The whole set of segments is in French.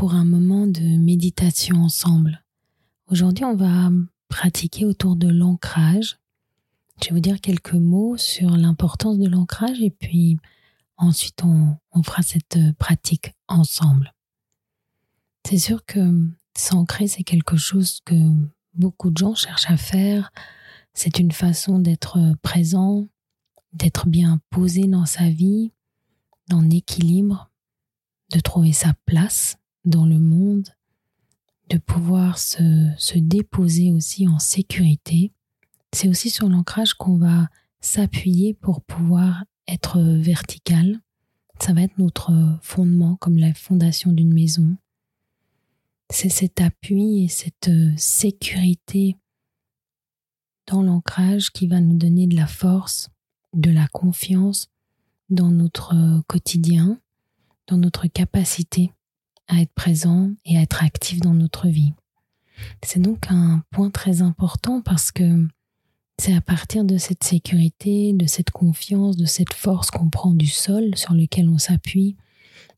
pour un moment de méditation ensemble. Aujourd'hui, on va pratiquer autour de l'ancrage. Je vais vous dire quelques mots sur l'importance de l'ancrage et puis ensuite on, fera cette pratique ensemble. C'est sûr que s'ancrer, c'est quelque chose que beaucoup de gens cherchent à faire. C'est une façon d'être présent, d'être bien posé dans sa vie, dans l'équilibre, de trouver sa place dans le monde, de pouvoir se, se déposer aussi en sécurité. C'est aussi sur l'ancrage qu'on va s'appuyer pour pouvoir être vertical. Ça va être notre fondement comme la fondation d'une maison. C'est cet appui et cette sécurité dans l'ancrage qui va nous donner de la force, de la confiance dans notre quotidien, dans notre capacité à être présent et à être actif dans notre vie. C'est donc un point très important parce que c'est à partir de cette sécurité, de cette confiance, de cette force qu'on prend du sol sur lequel on s'appuie,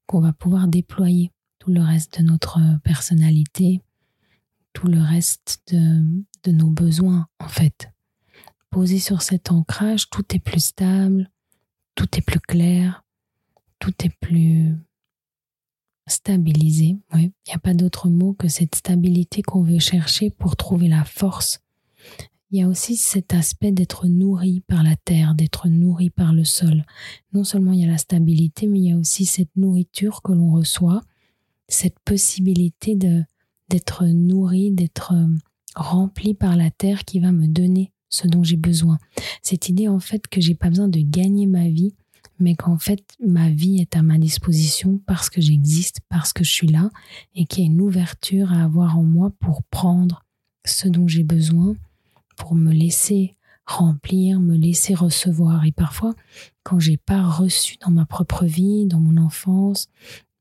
qu'on va pouvoir déployer tout le reste de notre personnalité, tout le reste de, de nos besoins en fait. Posé sur cet ancrage, tout est plus stable, tout est plus clair, tout est plus stabiliser. Il n'y a pas d'autre mot que cette stabilité qu'on veut chercher pour trouver la force. Il y a aussi cet aspect d'être nourri par la terre, d'être nourri par le sol. Non seulement il y a la stabilité, mais il y a aussi cette nourriture que l'on reçoit, cette possibilité de d'être nourri, d'être euh, rempli par la terre qui va me donner ce dont j'ai besoin. Cette idée en fait que j'ai pas besoin de gagner ma vie, mais qu'en fait ma vie est à ma disposition parce que j'existe, parce que je suis là, et qu'il y a une ouverture à avoir en moi pour prendre ce dont j'ai besoin, pour me laisser remplir, me laisser recevoir. Et parfois, quand j'ai pas reçu dans ma propre vie, dans mon enfance,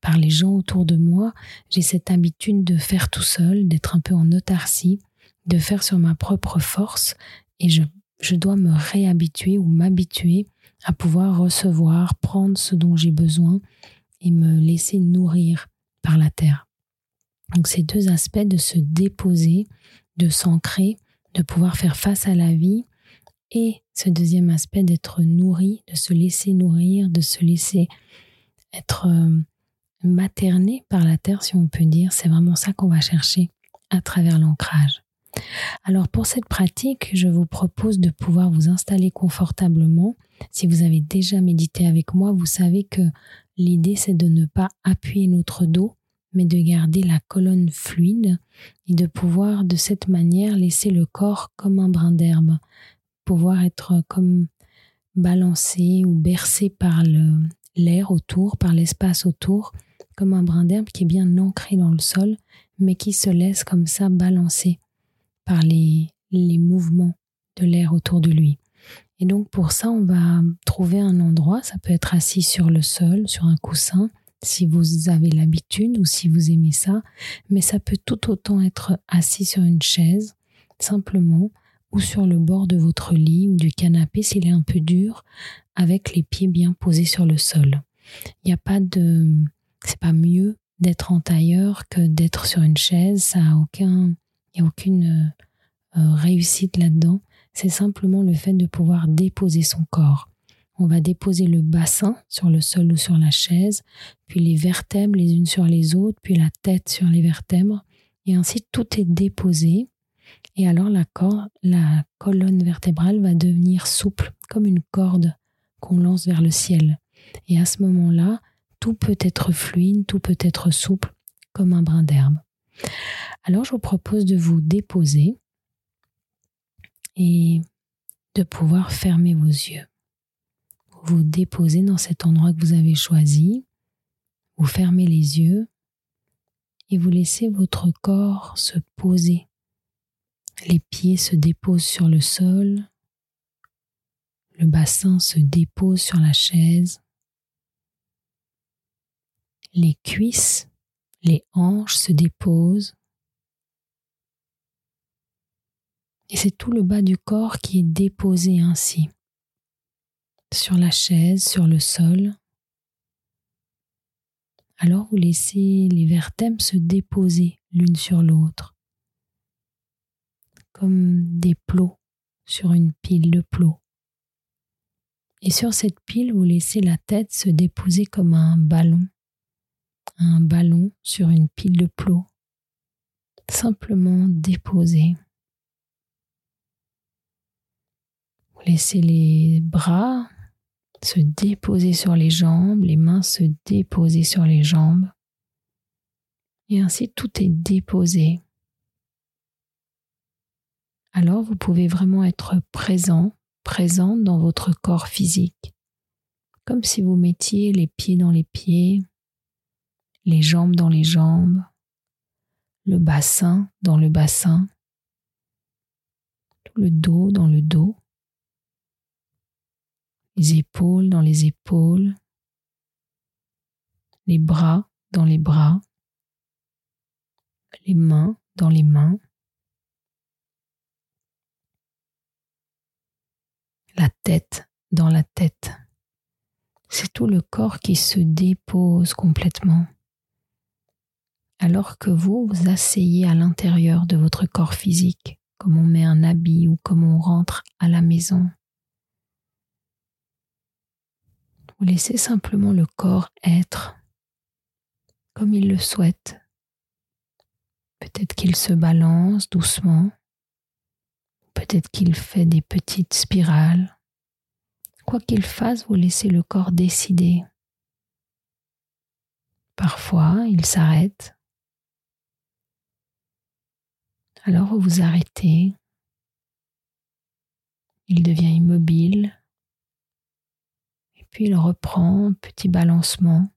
par les gens autour de moi, j'ai cette habitude de faire tout seul, d'être un peu en autarcie, de faire sur ma propre force, et je, je dois me réhabituer ou m'habituer à pouvoir recevoir, prendre ce dont j'ai besoin et me laisser nourrir par la terre. Donc ces deux aspects de se déposer, de s'ancrer, de pouvoir faire face à la vie et ce deuxième aspect d'être nourri, de se laisser nourrir, de se laisser être euh, materné par la terre si on peut dire, c'est vraiment ça qu'on va chercher à travers l'ancrage. Alors pour cette pratique, je vous propose de pouvoir vous installer confortablement. Si vous avez déjà médité avec moi, vous savez que l'idée c'est de ne pas appuyer notre dos, mais de garder la colonne fluide et de pouvoir de cette manière laisser le corps comme un brin d'herbe, pouvoir être comme balancé ou bercé par l'air autour, par l'espace autour, comme un brin d'herbe qui est bien ancré dans le sol, mais qui se laisse comme ça balancer par les, les mouvements de l'air autour de lui. Et donc pour ça, on va trouver un endroit, ça peut être assis sur le sol, sur un coussin, si vous avez l'habitude ou si vous aimez ça, mais ça peut tout autant être assis sur une chaise, simplement, ou sur le bord de votre lit ou du canapé s'il est un peu dur, avec les pieds bien posés sur le sol. Il n'y a pas de... C'est pas mieux d'être en tailleur que d'être sur une chaise, ça a aucun il n'y a aucune euh, réussite là-dedans. C'est simplement le fait de pouvoir déposer son corps. On va déposer le bassin sur le sol ou sur la chaise, puis les vertèbres les unes sur les autres, puis la tête sur les vertèbres. Et ainsi, tout est déposé. Et alors, la, la colonne vertébrale va devenir souple, comme une corde qu'on lance vers le ciel. Et à ce moment-là, tout peut être fluide, tout peut être souple, comme un brin d'herbe. Alors je vous propose de vous déposer et de pouvoir fermer vos yeux. Vous déposez dans cet endroit que vous avez choisi, vous fermez les yeux et vous laissez votre corps se poser. Les pieds se déposent sur le sol, le bassin se dépose sur la chaise, les cuisses, les hanches se déposent, et c'est tout le bas du corps qui est déposé ainsi, sur la chaise, sur le sol. Alors vous laissez les vertèbres se déposer l'une sur l'autre, comme des plots sur une pile de plots. Et sur cette pile, vous laissez la tête se déposer comme un ballon, un ballon sur une pile de plots, simplement déposé. Vous laissez les bras se déposer sur les jambes, les mains se déposer sur les jambes. Et ainsi tout est déposé. Alors vous pouvez vraiment être présent, présente dans votre corps physique, comme si vous mettiez les pieds dans les pieds, les jambes dans les jambes, le bassin dans le bassin, tout le dos dans le dos les épaules dans les épaules, les bras dans les bras, les mains dans les mains, la tête dans la tête. C'est tout le corps qui se dépose complètement. Alors que vous vous asseyez à l'intérieur de votre corps physique, comme on met un habit ou comme on rentre à la maison. Vous laissez simplement le corps être comme il le souhaite. Peut-être qu'il se balance doucement, peut-être qu'il fait des petites spirales. Quoi qu'il fasse, vous laissez le corps décider. Parfois, il s'arrête. Alors vous vous arrêtez. Il devient immobile puis il reprend, petit balancement.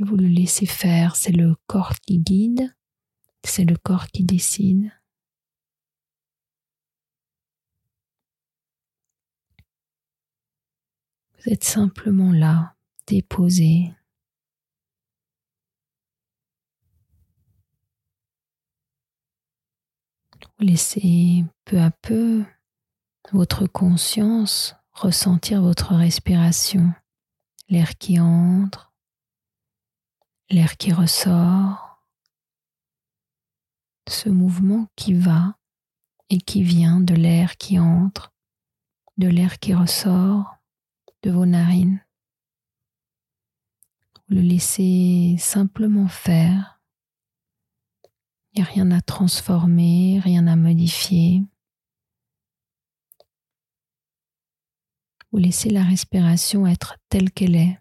Vous le laissez faire, c'est le corps qui guide, c'est le corps qui décide. Vous êtes simplement là, déposé. Vous laissez peu à peu votre conscience ressentir votre respiration, l'air qui entre, l'air qui ressort, ce mouvement qui va et qui vient de l'air qui entre, de l'air qui ressort de vos narines. Vous le laissez simplement faire. Il n'y a rien à transformer, rien à modifier. Vous laissez la respiration être telle qu'elle est.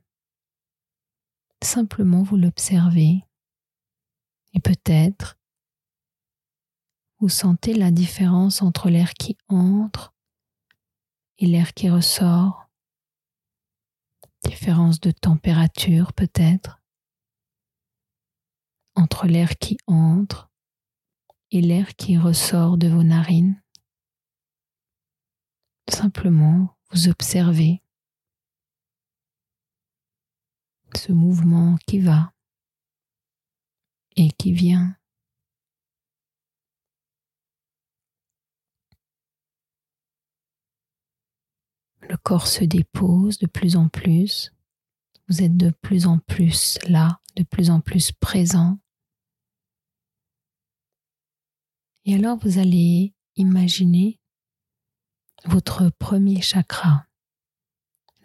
Simplement vous l'observez et peut-être vous sentez la différence entre l'air qui entre et l'air qui ressort. Différence de température peut-être entre l'air qui entre et l'air qui ressort de vos narines. Simplement vous observez ce mouvement qui va et qui vient. Le corps se dépose de plus en plus. Vous êtes de plus en plus là, de plus en plus présent. Et alors vous allez imaginer votre premier chakra.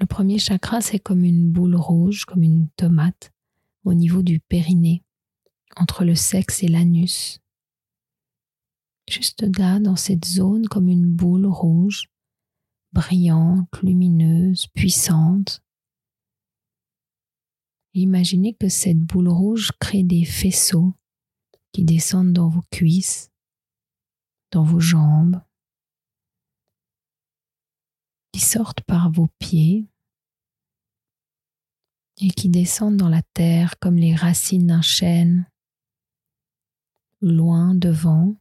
Le premier chakra, c'est comme une boule rouge, comme une tomate, au niveau du périnée, entre le sexe et l'anus. Juste là, dans cette zone, comme une boule rouge, brillante, lumineuse, puissante. Imaginez que cette boule rouge crée des faisceaux qui descendent dans vos cuisses, dans vos jambes, qui sortent par vos pieds et qui descendent dans la terre comme les racines d'un chêne, loin devant,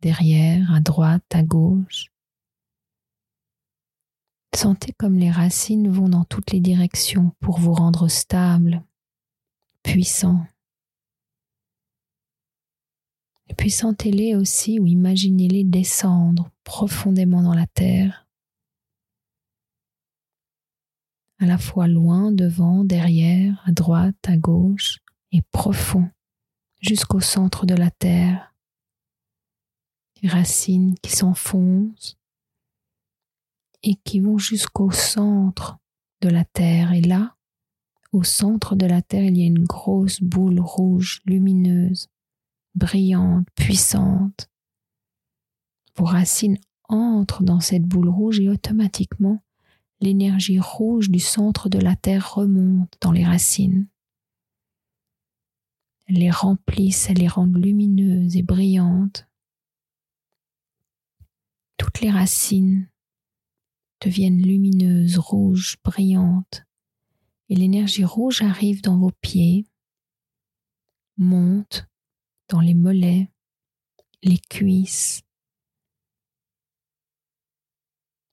derrière, à droite, à gauche. Sentez comme les racines vont dans toutes les directions pour vous rendre stable, puissant. Et puis sentez-les aussi ou imaginez-les descendre profondément dans la terre, à la fois loin, devant, derrière, à droite, à gauche, et profond jusqu'au centre de la terre. Les racines qui s'enfoncent et qui vont jusqu'au centre de la terre. Et là, au centre de la terre, il y a une grosse boule rouge, lumineuse, brillante, puissante. Vos racines entrent dans cette boule rouge et automatiquement, l'énergie rouge du centre de la terre remonte dans les racines. Elle les remplissent, elle les rend lumineuses et brillantes. Toutes les racines deviennent lumineuses, rouges, brillantes, et l'énergie rouge arrive dans vos pieds, monte dans les mollets, les cuisses,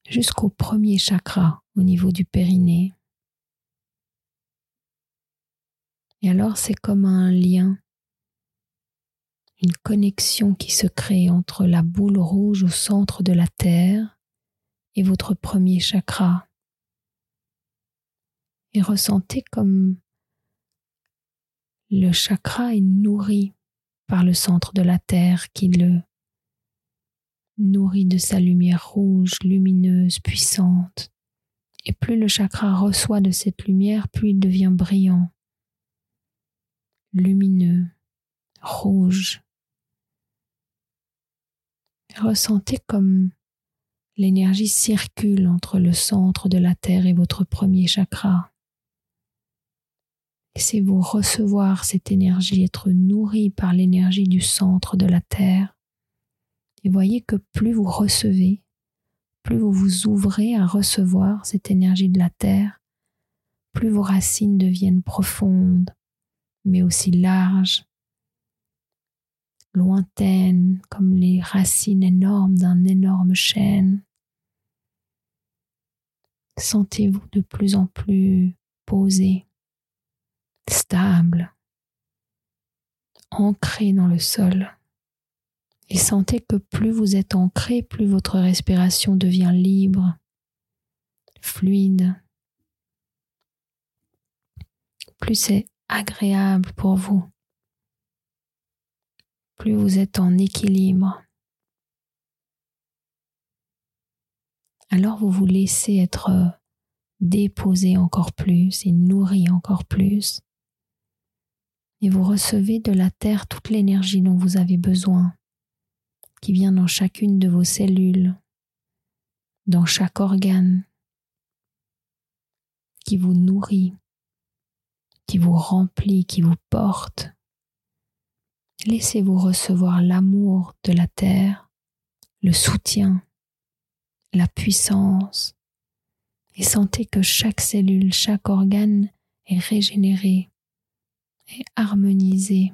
jusqu'au premier chakra au niveau du périnée. Et alors c'est comme un lien, une connexion qui se crée entre la boule rouge au centre de la Terre et votre premier chakra. Et ressentez comme le chakra est nourri par le centre de la Terre qui le nourrit de sa lumière rouge, lumineuse, puissante. Et plus le chakra reçoit de cette lumière, plus il devient brillant, lumineux, rouge. Ressentez comme l'énergie circule entre le centre de la Terre et votre premier chakra. Laissez-vous recevoir cette énergie, être nourri par l'énergie du centre de la Terre. Et voyez que plus vous recevez, plus vous vous ouvrez à recevoir cette énergie de la Terre, plus vos racines deviennent profondes, mais aussi larges, lointaines, comme les racines énormes d'un énorme chêne. Sentez-vous de plus en plus posé, stable, ancré dans le sol. Et sentez que plus vous êtes ancré, plus votre respiration devient libre, fluide, plus c'est agréable pour vous, plus vous êtes en équilibre. Alors vous vous laissez être déposé encore plus et nourri encore plus. Et vous recevez de la terre toute l'énergie dont vous avez besoin, qui vient dans chacune de vos cellules, dans chaque organe, qui vous nourrit, qui vous remplit, qui vous porte. Laissez-vous recevoir l'amour de la terre, le soutien, la puissance, et sentez que chaque cellule, chaque organe est régénéré et harmonisé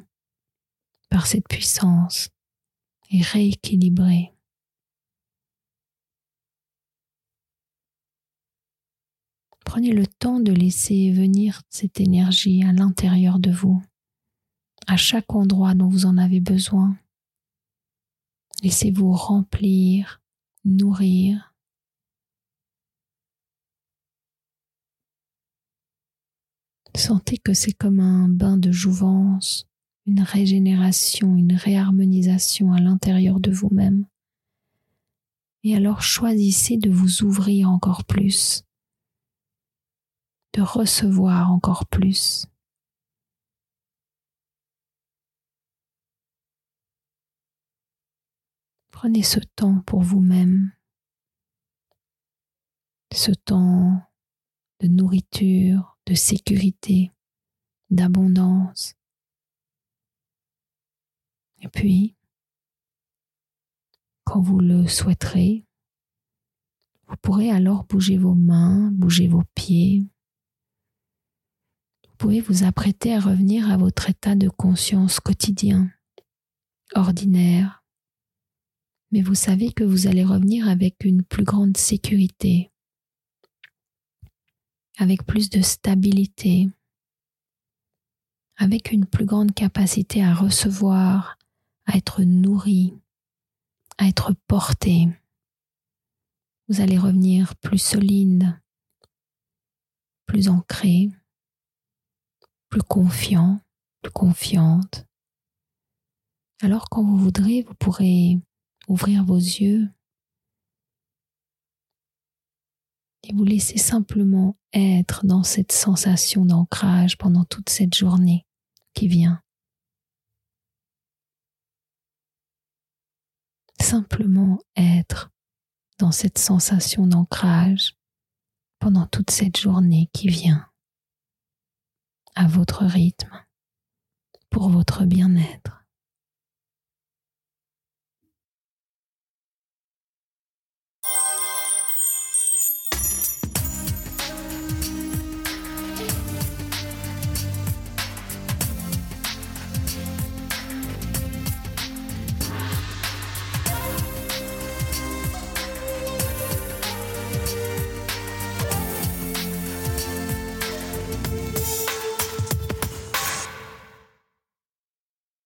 par cette puissance et. Prenez le temps de laisser venir cette énergie à l'intérieur de vous, à chaque endroit dont vous en avez besoin. Laissez-vous remplir, nourrir Sentez que c'est comme un bain de jouvence, une régénération, une réharmonisation à l'intérieur de vous-même. Et alors choisissez de vous ouvrir encore plus, de recevoir encore plus. Prenez ce temps pour vous-même, ce temps de nourriture, de sécurité, d'abondance. Et puis, quand vous le souhaiterez, vous pourrez alors bouger vos mains, bouger vos pieds, pouvez vous apprêter à revenir à votre état de conscience quotidien, ordinaire, mais vous savez que vous allez revenir avec une plus grande sécurité, avec plus de stabilité, avec une plus grande capacité à recevoir, à être nourri, à être porté. Vous allez revenir plus solide, plus ancré, plus confiant, plus confiante. Alors quand vous voudrez, vous pourrez ouvrir vos yeux et vous laisser simplement être dans cette sensation d'ancrage pendant toute cette journée qui vient. Simplement être dans cette sensation d'ancrage pendant toute cette journée qui vient, à votre rythme, pour votre bien-être.